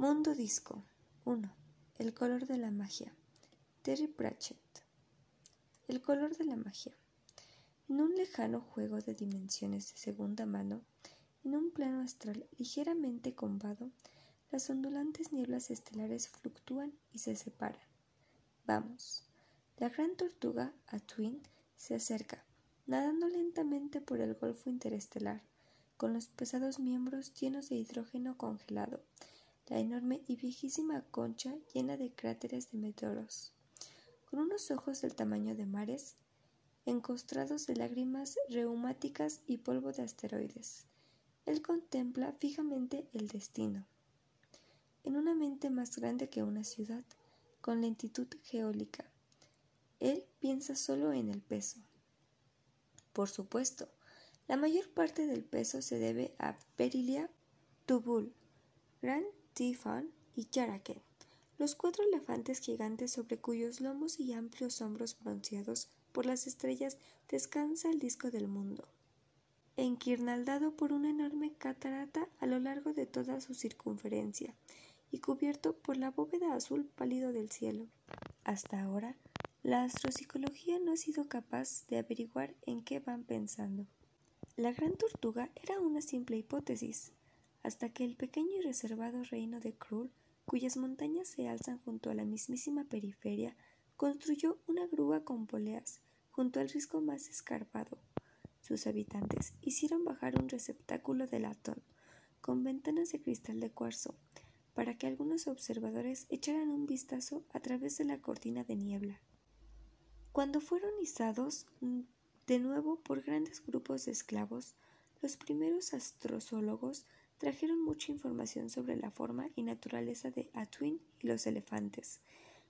Mundo Disco 1. El color de la magia. Terry Pratchett. El color de la magia. En un lejano juego de dimensiones de segunda mano, en un plano astral ligeramente combado, las ondulantes nieblas estelares fluctúan y se separan. Vamos. La gran tortuga, Atwin, se acerca, nadando lentamente por el golfo interestelar, con los pesados miembros llenos de hidrógeno congelado, la enorme y viejísima concha llena de cráteres de meteoros, con unos ojos del tamaño de mares, encostrados de lágrimas reumáticas y polvo de asteroides. Él contempla fijamente el destino. En una mente más grande que una ciudad, con lentitud geólica. Él piensa solo en el peso. Por supuesto, la mayor parte del peso se debe a Perilia, Tubul, Gran Tifan y Yaraken, los cuatro elefantes gigantes sobre cuyos lomos y amplios hombros bronceados por las estrellas descansa el disco del mundo, enquirnaldado por una enorme catarata a lo largo de toda su circunferencia y cubierto por la bóveda azul pálido del cielo. Hasta ahora, la astropsicología no ha sido capaz de averiguar en qué van pensando. La gran tortuga era una simple hipótesis, hasta que el pequeño y reservado reino de Krull, cuyas montañas se alzan junto a la mismísima periferia, construyó una grúa con poleas junto al risco más escarpado. Sus habitantes hicieron bajar un receptáculo de latón con ventanas de cristal de cuarzo para que algunos observadores echaran un vistazo a través de la cortina de niebla. Cuando fueron izados mm, de nuevo por grandes grupos de esclavos, los primeros astrozoólogos trajeron mucha información sobre la forma y naturaleza de Atwin y los elefantes,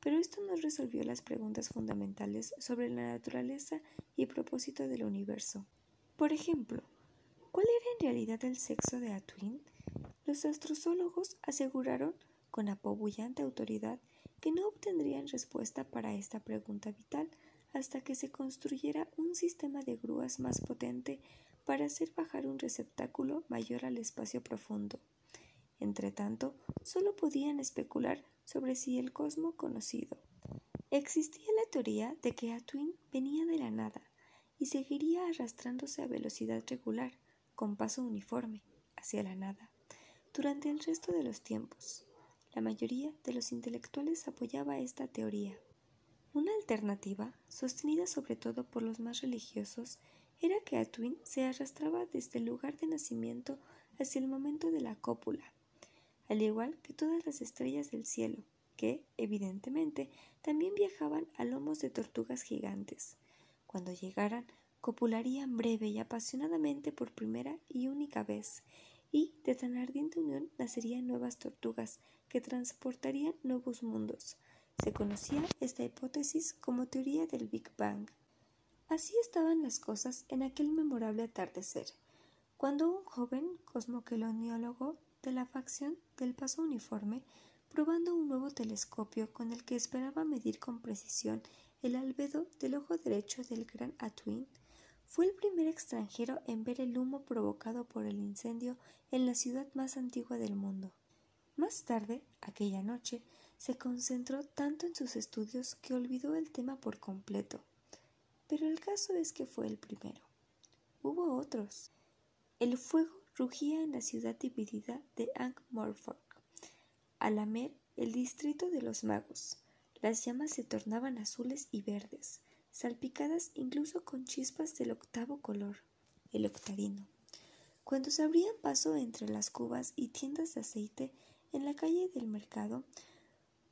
pero esto no resolvió las preguntas fundamentales sobre la naturaleza y propósito del universo. Por ejemplo, ¿cuál era en realidad el sexo de Atwin? Los astrozoólogos aseguraron con apabullante autoridad que no obtendrían respuesta para esta pregunta vital hasta que se construyera un sistema de grúas más potente para hacer bajar un receptáculo mayor al espacio profundo. Entretanto, solo podían especular sobre si el cosmo conocido. Existía la teoría de que Atwin venía de la nada y seguiría arrastrándose a velocidad regular, con paso uniforme, hacia la nada, durante el resto de los tiempos. La mayoría de los intelectuales apoyaba esta teoría. Una alternativa, sostenida sobre todo por los más religiosos, era que Atwin se arrastraba desde el lugar de nacimiento hacia el momento de la cópula, al igual que todas las estrellas del cielo, que, evidentemente, también viajaban a lomos de tortugas gigantes. Cuando llegaran, copularían breve y apasionadamente por primera y única vez, y de tan ardiente unión nacerían nuevas tortugas que transportarían nuevos mundos. Se conocía esta hipótesis como teoría del Big Bang. Así estaban las cosas en aquel memorable atardecer, cuando un joven cosmoqueloniólogo de la facción del paso uniforme, probando un nuevo telescopio con el que esperaba medir con precisión el albedo del ojo derecho del gran Atwin, fue el primer extranjero en ver el humo provocado por el incendio en la ciudad más antigua del mundo. Más tarde, aquella noche, se concentró tanto en sus estudios que olvidó el tema por completo. Pero el caso es que fue el primero. Hubo otros. El fuego rugía en la ciudad dividida de Ankh-Morpork. Al lamer el distrito de los magos, las llamas se tornaban azules y verdes, salpicadas incluso con chispas del octavo color, el octadino. Cuando se abrían paso entre las cubas y tiendas de aceite en la calle del mercado,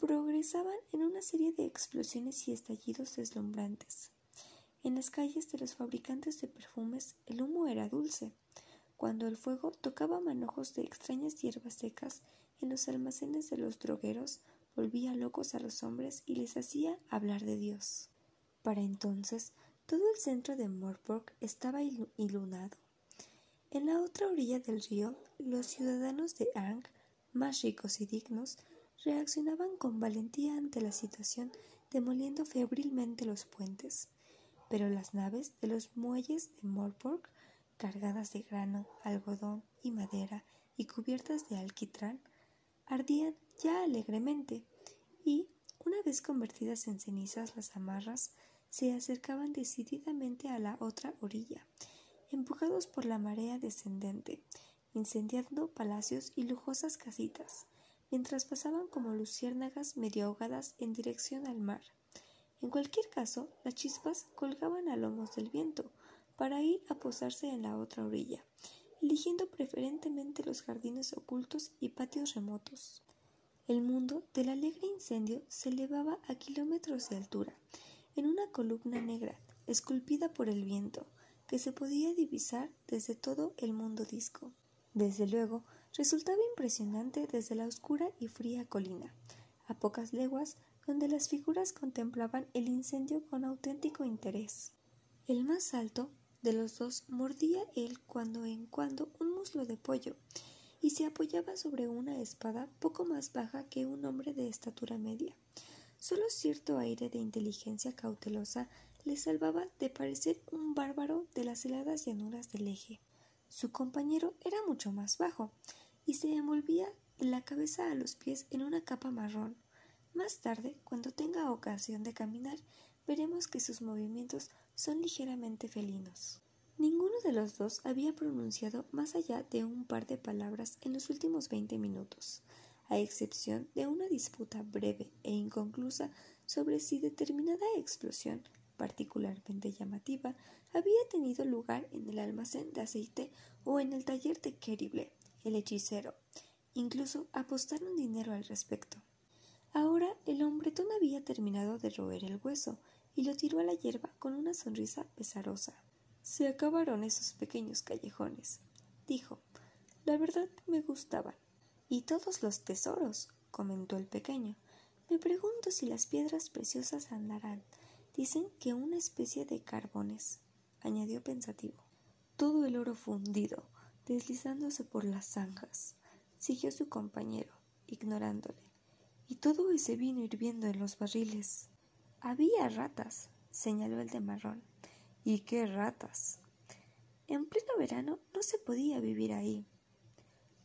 progresaban en una serie de explosiones y estallidos deslumbrantes. En las calles de los fabricantes de perfumes el humo era dulce. Cuando el fuego tocaba manojos de extrañas hierbas secas en los almacenes de los drogueros, volvía locos a los hombres y les hacía hablar de Dios. Para entonces, todo el centro de Morpork estaba ilunado. En la otra orilla del río, los ciudadanos de Ankh, más ricos y dignos, reaccionaban con valentía ante la situación, demoliendo febrilmente los puentes pero las naves de los muelles de Morpork, cargadas de grano, algodón y madera y cubiertas de alquitrán, ardían ya alegremente, y, una vez convertidas en cenizas las amarras, se acercaban decididamente a la otra orilla, empujados por la marea descendente, incendiando palacios y lujosas casitas, mientras pasaban como luciérnagas medio ahogadas en dirección al mar. En cualquier caso, las chispas colgaban a lomos del viento para ir a posarse en la otra orilla, eligiendo preferentemente los jardines ocultos y patios remotos. El mundo del alegre incendio se elevaba a kilómetros de altura, en una columna negra, esculpida por el viento, que se podía divisar desde todo el mundo disco. Desde luego, resultaba impresionante desde la oscura y fría colina, a pocas leguas donde las figuras contemplaban el incendio con auténtico interés. El más alto de los dos mordía él cuando en cuando un muslo de pollo y se apoyaba sobre una espada poco más baja que un hombre de estatura media. Solo cierto aire de inteligencia cautelosa le salvaba de parecer un bárbaro de las heladas llanuras del eje. Su compañero era mucho más bajo y se envolvía la cabeza a los pies en una capa marrón. Más tarde, cuando tenga ocasión de caminar, veremos que sus movimientos son ligeramente felinos. Ninguno de los dos había pronunciado más allá de un par de palabras en los últimos veinte minutos a excepción de una disputa breve e inconclusa sobre si determinada explosión particularmente llamativa había tenido lugar en el almacén de aceite o en el taller de Kerible, el hechicero. Incluso apostaron dinero al respecto. El hombretón había terminado de roer el hueso y lo tiró a la hierba con una sonrisa pesarosa. Se acabaron esos pequeños callejones, dijo. La verdad me gustaban. Y todos los tesoros, comentó el pequeño. Me pregunto si las piedras preciosas andarán. Dicen que una especie de carbones, añadió pensativo. Todo el oro fundido, deslizándose por las zanjas, siguió su compañero, ignorándole. Y todo ese vino hirviendo en los barriles. Había ratas, señaló el de marrón. ¿Y qué ratas? En pleno verano no se podía vivir ahí.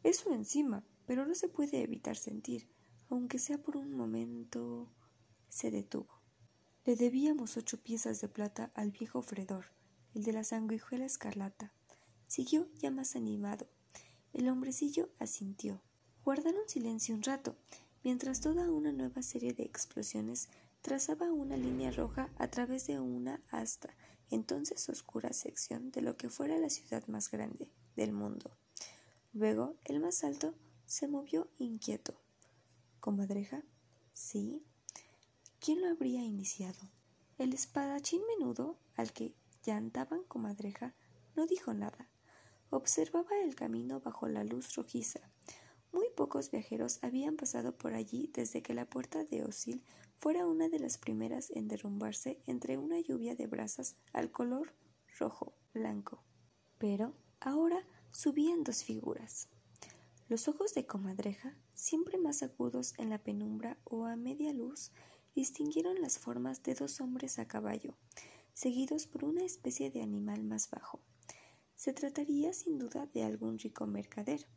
Eso encima, pero no se puede evitar sentir, aunque sea por un momento. se detuvo. Le debíamos ocho piezas de plata al viejo Fredor, el de la sanguijuela escarlata. Siguió ya más animado. El hombrecillo asintió. Guardaron silencio un rato, mientras toda una nueva serie de explosiones trazaba una línea roja a través de una hasta entonces oscura sección de lo que fuera la ciudad más grande del mundo. Luego, el más alto se movió inquieto. ¿Comadreja? Sí. ¿Quién lo habría iniciado? El espadachín menudo, al que llantaban comadreja, no dijo nada. Observaba el camino bajo la luz rojiza. Muy pocos viajeros habían pasado por allí desde que la puerta de Osil fuera una de las primeras en derrumbarse entre una lluvia de brasas al color rojo blanco. Pero ahora subían dos figuras. Los ojos de comadreja, siempre más agudos en la penumbra o a media luz, distinguieron las formas de dos hombres a caballo, seguidos por una especie de animal más bajo. Se trataría sin duda de algún rico mercader,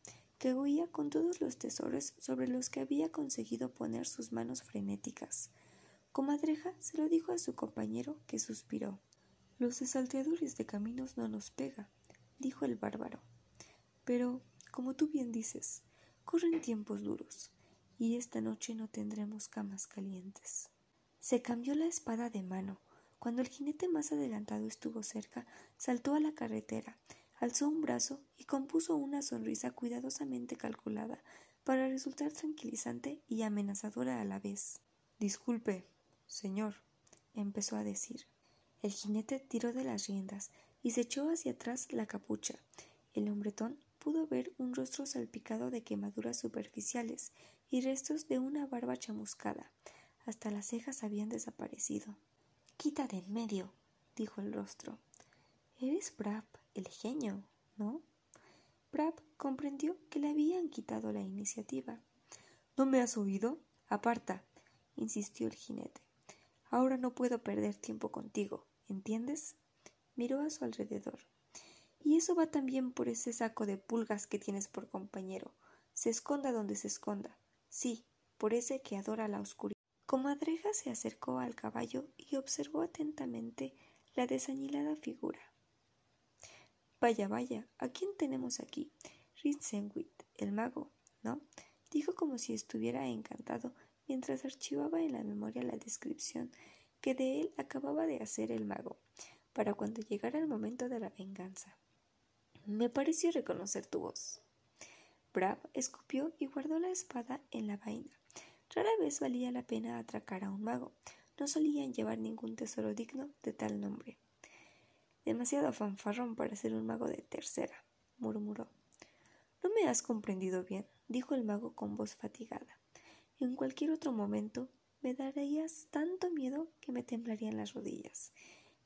que con todos los tesoros sobre los que había conseguido poner sus manos frenéticas. Comadreja se lo dijo a su compañero, que suspiró. Los desalteadores de caminos no nos pega, dijo el bárbaro. Pero como tú bien dices, corren tiempos duros, y esta noche no tendremos camas calientes. Se cambió la espada de mano. Cuando el jinete más adelantado estuvo cerca, saltó a la carretera, alzó un brazo y compuso una sonrisa cuidadosamente calculada para resultar tranquilizante y amenazadora a la vez. Disculpe, señor, empezó a decir. El jinete tiró de las riendas y se echó hacia atrás la capucha. El hombretón pudo ver un rostro salpicado de quemaduras superficiales y restos de una barba chamuscada. Hasta las cejas habían desaparecido. Quita de en medio, dijo el rostro. Eres Brap, el genio, ¿no? Brap comprendió que le habían quitado la iniciativa. ¿No me has oído? Aparta, insistió el jinete. Ahora no puedo perder tiempo contigo, ¿entiendes? Miró a su alrededor. Y eso va también por ese saco de pulgas que tienes por compañero. Se esconda donde se esconda. Sí, por ese que adora la oscuridad. Comadreja se acercó al caballo y observó atentamente la desañilada figura. Vaya, vaya, ¿a quién tenemos aquí? Rinsenwit, el mago, ¿no? dijo como si estuviera encantado mientras archivaba en la memoria la descripción que de él acababa de hacer el mago, para cuando llegara el momento de la venganza. Me pareció reconocer tu voz. Brab escupió y guardó la espada en la vaina. Rara vez valía la pena atracar a un mago. No solían llevar ningún tesoro digno de tal nombre. Demasiado fanfarrón para ser un mago de tercera, murmuró. No me has comprendido bien, dijo el mago con voz fatigada. En cualquier otro momento me darías tanto miedo que me temblarían las rodillas.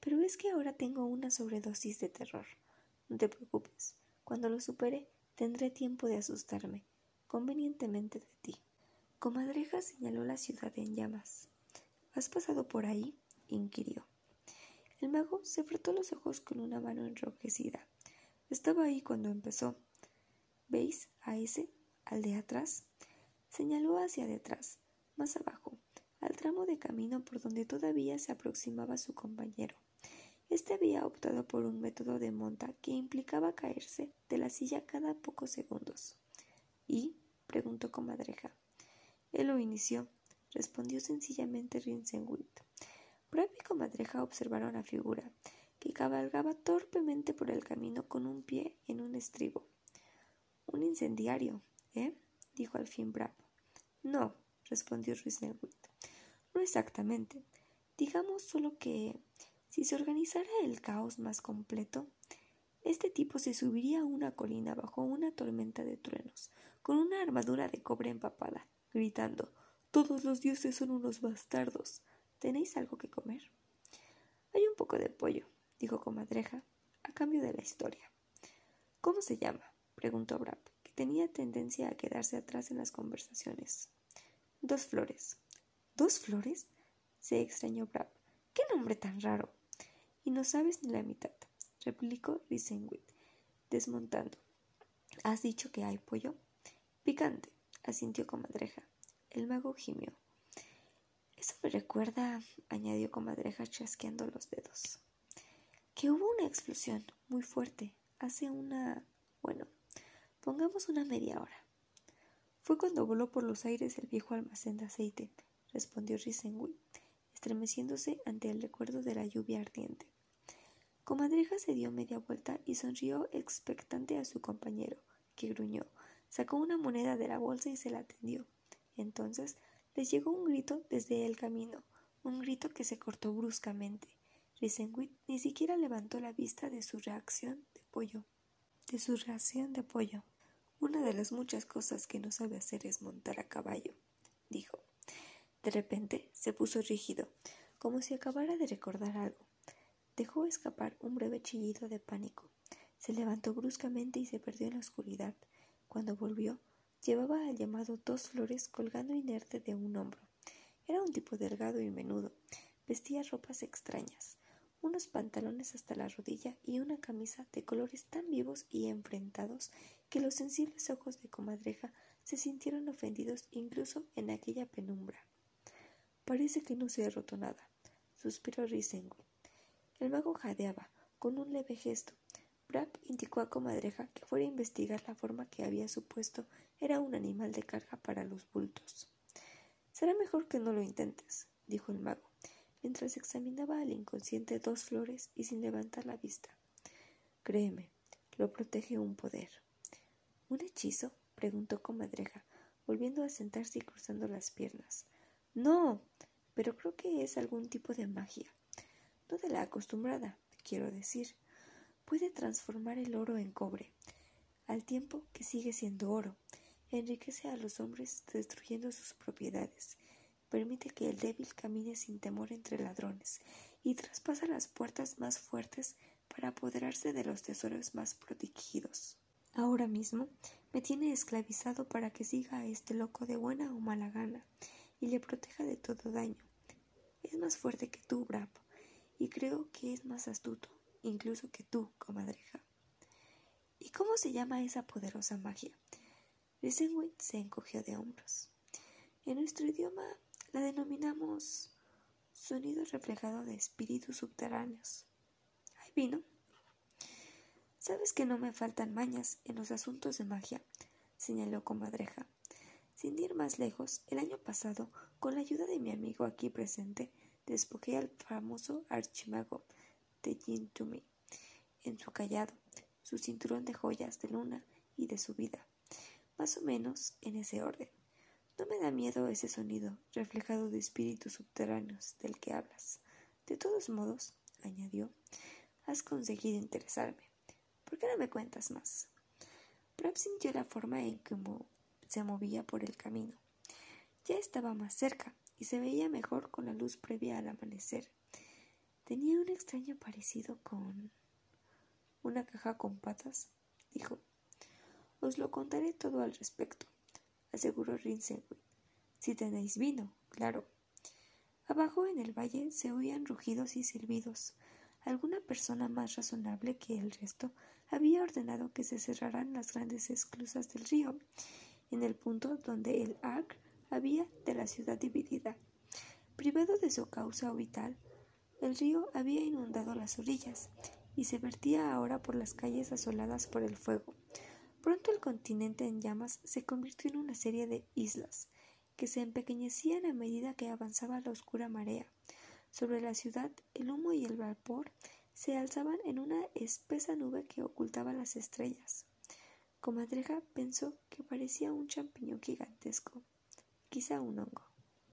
Pero es que ahora tengo una sobredosis de terror. No te preocupes. Cuando lo supere, tendré tiempo de asustarme, convenientemente de ti. Comadreja señaló la ciudad en llamas. ¿Has pasado por ahí? inquirió. El mago se frotó los ojos con una mano enrojecida. Estaba ahí cuando empezó. ¿Veis a ese? al de atrás. Señaló hacia detrás, más abajo, al tramo de camino por donde todavía se aproximaba su compañero. Este había optado por un método de monta que implicaba caerse de la silla cada pocos segundos. ¿Y? preguntó Comadreja. Él lo inició, respondió sencillamente Rinsenwit. Brave y Comadreja observaron la figura, que cabalgaba torpemente por el camino con un pie en un estribo. Un incendiario, ¿Eh? dijo al fin Bravo. No, respondió Rinsenwit. No exactamente. Digamos solo que si se organizara el caos más completo, este tipo se subiría a una colina bajo una tormenta de truenos, con una armadura de cobre empapada, gritando Todos los dioses son unos bastardos. ¿Tenéis algo que comer? Hay un poco de pollo, dijo Comadreja, a cambio de la historia. ¿Cómo se llama? preguntó Brab tenía tendencia a quedarse atrás en las conversaciones. Dos flores. ¿Dos flores? se extrañó Brab. ¡Qué nombre tan raro! Y no sabes ni la mitad, replicó Risenwit, desmontando. ¿Has dicho que hay pollo? Picante, asintió Comadreja. El mago gimió. Eso me recuerda, añadió Comadreja chasqueando los dedos, que hubo una explosión muy fuerte hace una. bueno, Pongamos una media hora. Fue cuando voló por los aires el viejo almacén de aceite, respondió Risenwit, estremeciéndose ante el recuerdo de la lluvia ardiente. Comadreja se dio media vuelta y sonrió expectante a su compañero, que gruñó, sacó una moneda de la bolsa y se la tendió. Entonces les llegó un grito desde el camino, un grito que se cortó bruscamente. Risenwit ni siquiera levantó la vista de su reacción de pollo, de su reacción de pollo. Una de las muchas cosas que no sabe hacer es montar a caballo, dijo. De repente se puso rígido, como si acabara de recordar algo. Dejó escapar un breve chillido de pánico. Se levantó bruscamente y se perdió en la oscuridad. Cuando volvió, llevaba al llamado dos flores colgando inerte de un hombro. Era un tipo delgado y menudo. Vestía ropas extrañas unos pantalones hasta la rodilla y una camisa de colores tan vivos y enfrentados que los sensibles ojos de comadreja se sintieron ofendidos incluso en aquella penumbra. Parece que no se ha roto nada, suspiró Risengo. El mago jadeaba, con un leve gesto. Indicó a comadreja que fuera a investigar la forma que había supuesto era un animal de carga para los bultos. Será mejor que no lo intentes, dijo el mago mientras examinaba al inconsciente dos flores y sin levantar la vista. Créeme, lo protege un poder. ¿Un hechizo? preguntó comadreja, volviendo a sentarse y cruzando las piernas. No, pero creo que es algún tipo de magia. No de la acostumbrada, quiero decir. Puede transformar el oro en cobre, al tiempo que sigue siendo oro. Enriquece a los hombres destruyendo sus propiedades permite que el débil camine sin temor entre ladrones y traspasa las puertas más fuertes para apoderarse de los tesoros más protegidos. Ahora mismo me tiene esclavizado para que siga a este loco de buena o mala gana y le proteja de todo daño. Es más fuerte que tú, Brab, y creo que es más astuto, incluso que tú, comadreja. ¿Y cómo se llama esa poderosa magia? Risenwit se encogió de hombros. En nuestro idioma la denominamos sonido reflejado de espíritus subterráneos. ¿Hay vino? Sabes que no me faltan mañas en los asuntos de magia, señaló comadreja. Sin ir más lejos, el año pasado, con la ayuda de mi amigo aquí presente, despojé al famoso archimago de en su callado, su cinturón de joyas de luna y de su vida, más o menos en ese orden. No me da miedo ese sonido reflejado de espíritus subterráneos del que hablas. De todos modos, añadió, has conseguido interesarme. ¿Por qué no me cuentas más? Prab sintió la forma en que se movía por el camino. Ya estaba más cerca y se veía mejor con la luz previa al amanecer. Tenía un extraño parecido con una caja con patas, dijo. Os lo contaré todo al respecto, aseguró Rinsenwick. Si tenéis vino, claro. Abajo en el valle se oían rugidos y silbidos. Alguna persona más razonable que el resto había ordenado que se cerraran las grandes esclusas del río, en el punto donde el Arc había de la ciudad dividida. Privado de su causa vital, el río había inundado las orillas y se vertía ahora por las calles asoladas por el fuego. Pronto el continente en llamas se convirtió en una serie de islas que se empequeñecían a medida que avanzaba la oscura marea. Sobre la ciudad el humo y el vapor se alzaban en una espesa nube que ocultaba las estrellas. Comadreja pensó que parecía un champiñón gigantesco, quizá un hongo.